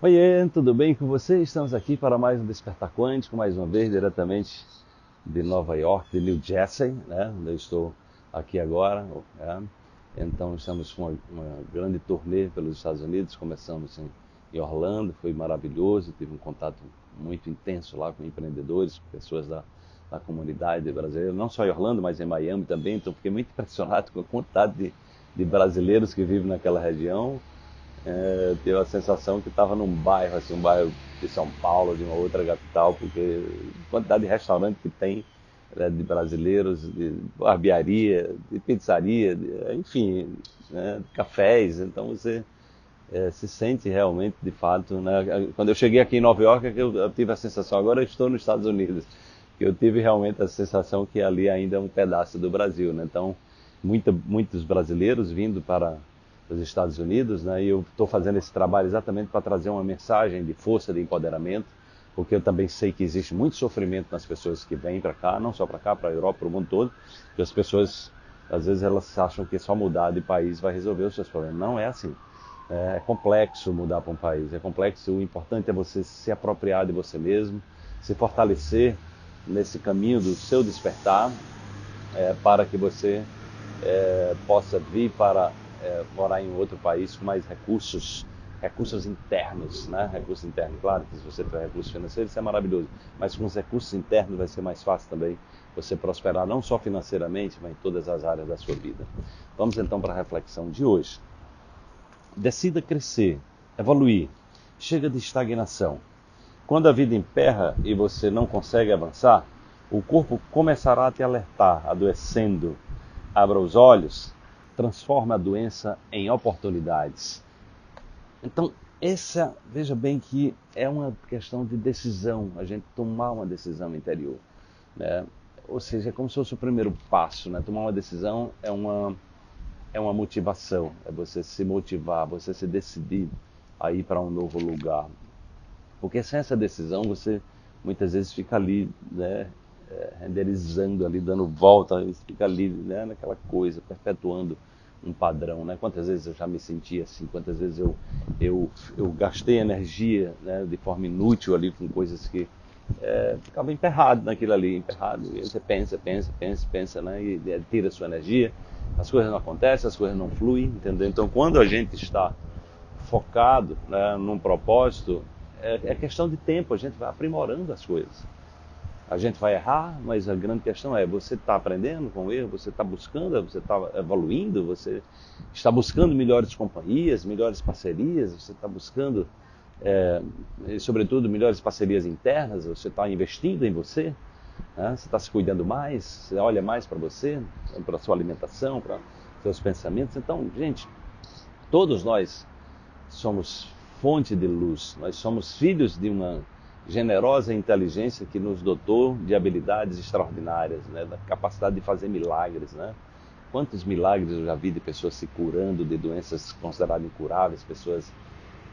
Oiê, tudo bem com você? Estamos aqui para mais um Despertar Quântico, mais uma vez diretamente de Nova York, de New Jersey, né? onde eu estou aqui agora. Né? Então estamos com uma, uma, grande turnê pelos Estados Unidos, começamos em, em, Orlando, foi maravilhoso, tive um contato muito intenso lá com empreendedores, com pessoas da, da comunidade brasileira, não só em Orlando, mas em Miami também, então fiquei muito impressionado com a quantidade de, de brasileiros que vivem naquela região é, teve a sensação que estava num bairro, assim, um bairro de São Paulo, de uma outra capital, porque a quantidade de restaurante que tem né, de brasileiros, de barbearia, de pizzaria, de, enfim, né, cafés, então você é, se sente realmente, de fato, né? quando eu cheguei aqui em Nova York, é eu, eu tive a sensação, agora estou nos Estados Unidos, que eu tive realmente a sensação que ali ainda é um pedaço do Brasil, né? então muita, muitos brasileiros vindo para dos Estados Unidos, né? E eu estou fazendo esse trabalho exatamente para trazer uma mensagem de força, de empoderamento, porque eu também sei que existe muito sofrimento nas pessoas que vêm para cá, não só para cá, para a Europa, para o mundo todo, que as pessoas às vezes elas acham que só mudar de país vai resolver os seus problemas. Não é assim. É, é complexo mudar para um país, é complexo. O importante é você se apropriar de você mesmo, se fortalecer nesse caminho do seu despertar, é, para que você é, possa vir para é, morar em outro país com mais recursos, recursos internos, né? Recursos internos, claro que se você tiver recursos financeiros isso é maravilhoso, mas com os recursos internos vai ser mais fácil também você prosperar não só financeiramente, mas em todas as áreas da sua vida. Vamos então para a reflexão de hoje. Decida crescer, evoluir. Chega de estagnação. Quando a vida emperra e você não consegue avançar, o corpo começará a te alertar, adoecendo. Abra os olhos, transforma a doença em oportunidades. Então, essa, veja bem que é uma questão de decisão, a gente tomar uma decisão interior. Né? Ou seja, é como se fosse o primeiro passo. Né? Tomar uma decisão é uma, é uma motivação, é você se motivar, você se decidir a ir para um novo lugar. Porque sem essa decisão você muitas vezes fica ali, né, é, renderizando ali, dando volta, fica ali né, naquela coisa, perpetuando um padrão, né? Quantas vezes eu já me senti assim, quantas vezes eu, eu, eu gastei energia né, de forma inútil ali com coisas que é, ficava emperrado naquilo ali, emperrado. E você pensa, pensa, pensa, pensa, né? E tira a sua energia, as coisas não acontecem, as coisas não fluem, entendeu? Então, quando a gente está focado né, num propósito, é, é questão de tempo, a gente vai aprimorando as coisas. A gente vai errar, mas a grande questão é: você está aprendendo com o erro, você está buscando, você está evoluindo, você está buscando melhores companhias, melhores parcerias, você está buscando, é, sobretudo, melhores parcerias internas, você está investindo em você, né? você está se cuidando mais, você olha mais para você, para a sua alimentação, para seus pensamentos. Então, gente, todos nós somos fonte de luz, nós somos filhos de uma generosa inteligência que nos dotou de habilidades extraordinárias, né? da capacidade de fazer milagres. Né? Quantos milagres eu já vi de pessoas se curando de doenças consideradas incuráveis, pessoas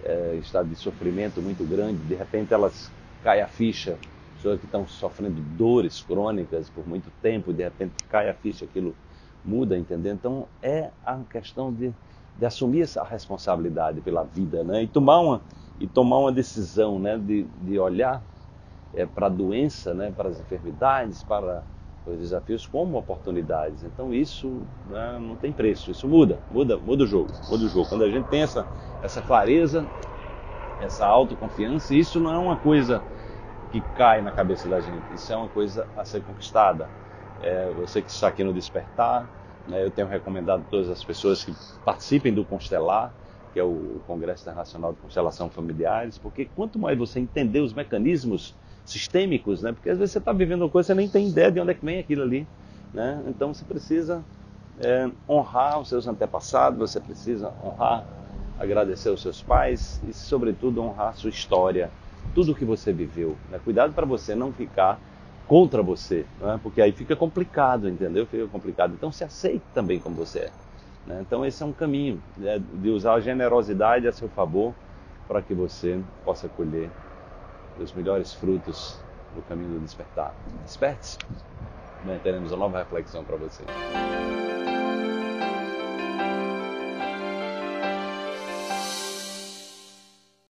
é, em estado de sofrimento muito grande, de repente elas caem a ficha, pessoas que estão sofrendo dores crônicas por muito tempo, de repente cai a ficha, aquilo muda, entendeu? Então é a questão de, de assumir essa responsabilidade pela vida né? e tomar uma e tomar uma decisão né, de, de olhar é, para a doença, né, para as enfermidades, para os desafios como oportunidades. Então isso né, não tem preço, isso muda, muda, muda o jogo, muda o jogo. Quando a gente tem essa, essa clareza, essa autoconfiança, isso não é uma coisa que cai na cabeça da gente, isso é uma coisa a ser conquistada. É, você que está aqui no Despertar, né, eu tenho recomendado a todas as pessoas que participem do Constelar, que é o Congresso Internacional de Constelação Familiares, porque quanto mais você entender os mecanismos sistêmicos, né? Porque às vezes você está vivendo uma coisa e você nem tem ideia de onde é que vem aquilo ali, né? Então você precisa é, honrar os seus antepassados, você precisa honrar, agradecer os seus pais e, sobretudo, honrar a sua história, tudo o que você viveu. Né? Cuidado para você não ficar contra você, né? porque aí fica complicado, entendeu? Fica complicado. Então se aceite também como você é. Né? Então, esse é um caminho né, de usar a generosidade a seu favor para que você possa colher os melhores frutos no caminho do despertar. Desperte-se. Teremos uma nova reflexão para você.